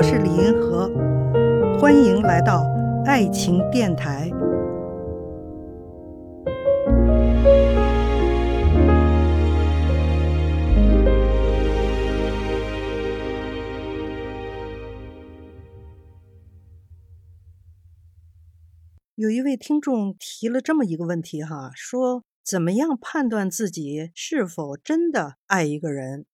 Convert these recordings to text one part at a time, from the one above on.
我是李银河，欢迎来到爱情电台。有一位听众提了这么一个问题哈，说怎么样判断自己是否真的爱一个人？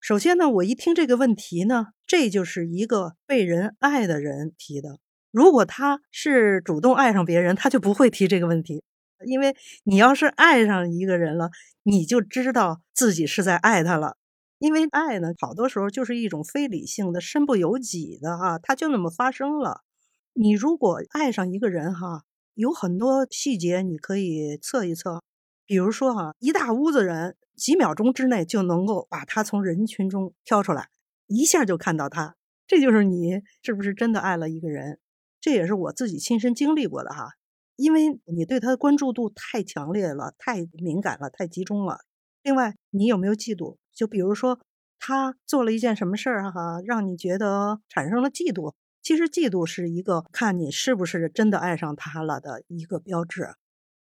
首先呢，我一听这个问题呢，这就是一个被人爱的人提的。如果他是主动爱上别人，他就不会提这个问题。因为你要是爱上一个人了，你就知道自己是在爱他了。因为爱呢，好多时候就是一种非理性的、身不由己的哈，它就那么发生了。你如果爱上一个人哈，有很多细节你可以测一测，比如说哈，一大屋子人。几秒钟之内就能够把他从人群中挑出来，一下就看到他，这就是你是不是真的爱了一个人？这也是我自己亲身经历过的哈，因为你对他的关注度太强烈了，太敏感了，太集中了。另外，你有没有嫉妒？就比如说他做了一件什么事儿哈，让你觉得产生了嫉妒。其实嫉妒是一个看你是不是真的爱上他了的一个标志。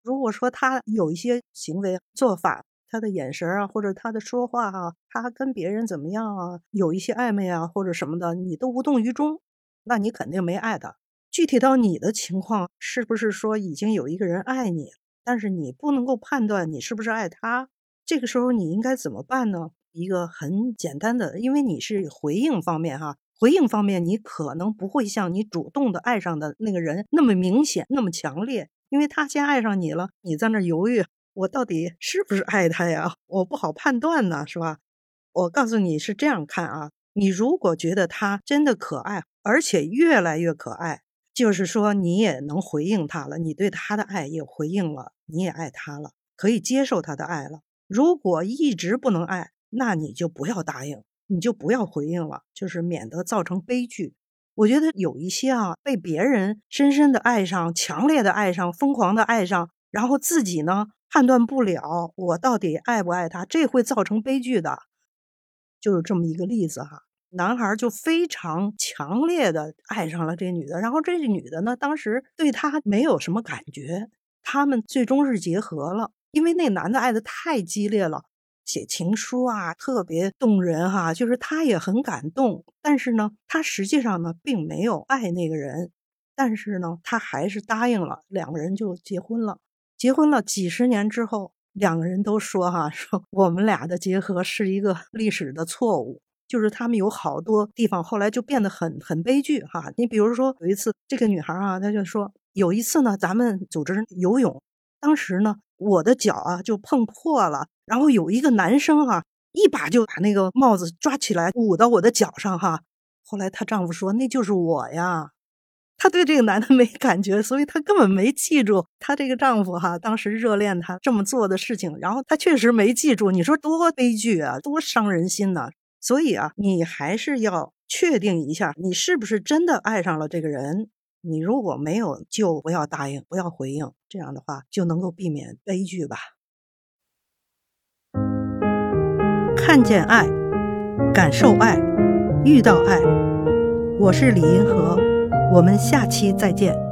如果说他有一些行为做法，他的眼神啊，或者他的说话哈，他跟别人怎么样啊？有一些暧昧啊，或者什么的，你都无动于衷，那你肯定没爱他。具体到你的情况，是不是说已经有一个人爱你，但是你不能够判断你是不是爱他？这个时候你应该怎么办呢？一个很简单的，因为你是回应方面哈，回应方面你可能不会像你主动的爱上的那个人那么明显、那么强烈，因为他先爱上你了，你在那犹豫。我到底是不是爱他呀？我不好判断呢，是吧？我告诉你是这样看啊，你如果觉得他真的可爱，而且越来越可爱，就是说你也能回应他了，你对他的爱也回应了，你也爱他了，可以接受他的爱了。如果一直不能爱，那你就不要答应，你就不要回应了，就是免得造成悲剧。我觉得有一些啊，被别人深深的爱上，强烈的爱上，疯狂的爱上，然后自己呢？判断不了我到底爱不爱他，这会造成悲剧的。就是这么一个例子哈，男孩就非常强烈的爱上了这女的，然后这女的呢，当时对他没有什么感觉，他们最终是结合了，因为那男的爱的太激烈了，写情书啊，特别动人哈，就是他也很感动，但是呢，他实际上呢，并没有爱那个人，但是呢，他还是答应了，两个人就结婚了。结婚了几十年之后，两个人都说：“哈，说我们俩的结合是一个历史的错误，就是他们有好多地方后来就变得很很悲剧。”哈，你比如说有一次，这个女孩啊，她就说有一次呢，咱们组织游泳，当时呢，我的脚啊就碰破了，然后有一个男生哈，一把就把那个帽子抓起来捂到我的脚上哈。后来她丈夫说：“那就是我呀。”她对这个男的没感觉，所以她根本没记住她这个丈夫哈当时热恋她这么做的事情。然后她确实没记住，你说多悲剧啊，多伤人心呐！所以啊，你还是要确定一下，你是不是真的爱上了这个人。你如果没有，就不要答应，不要回应，这样的话就能够避免悲剧吧。看见爱，感受爱，遇到爱，我是李银河。我们下期再见。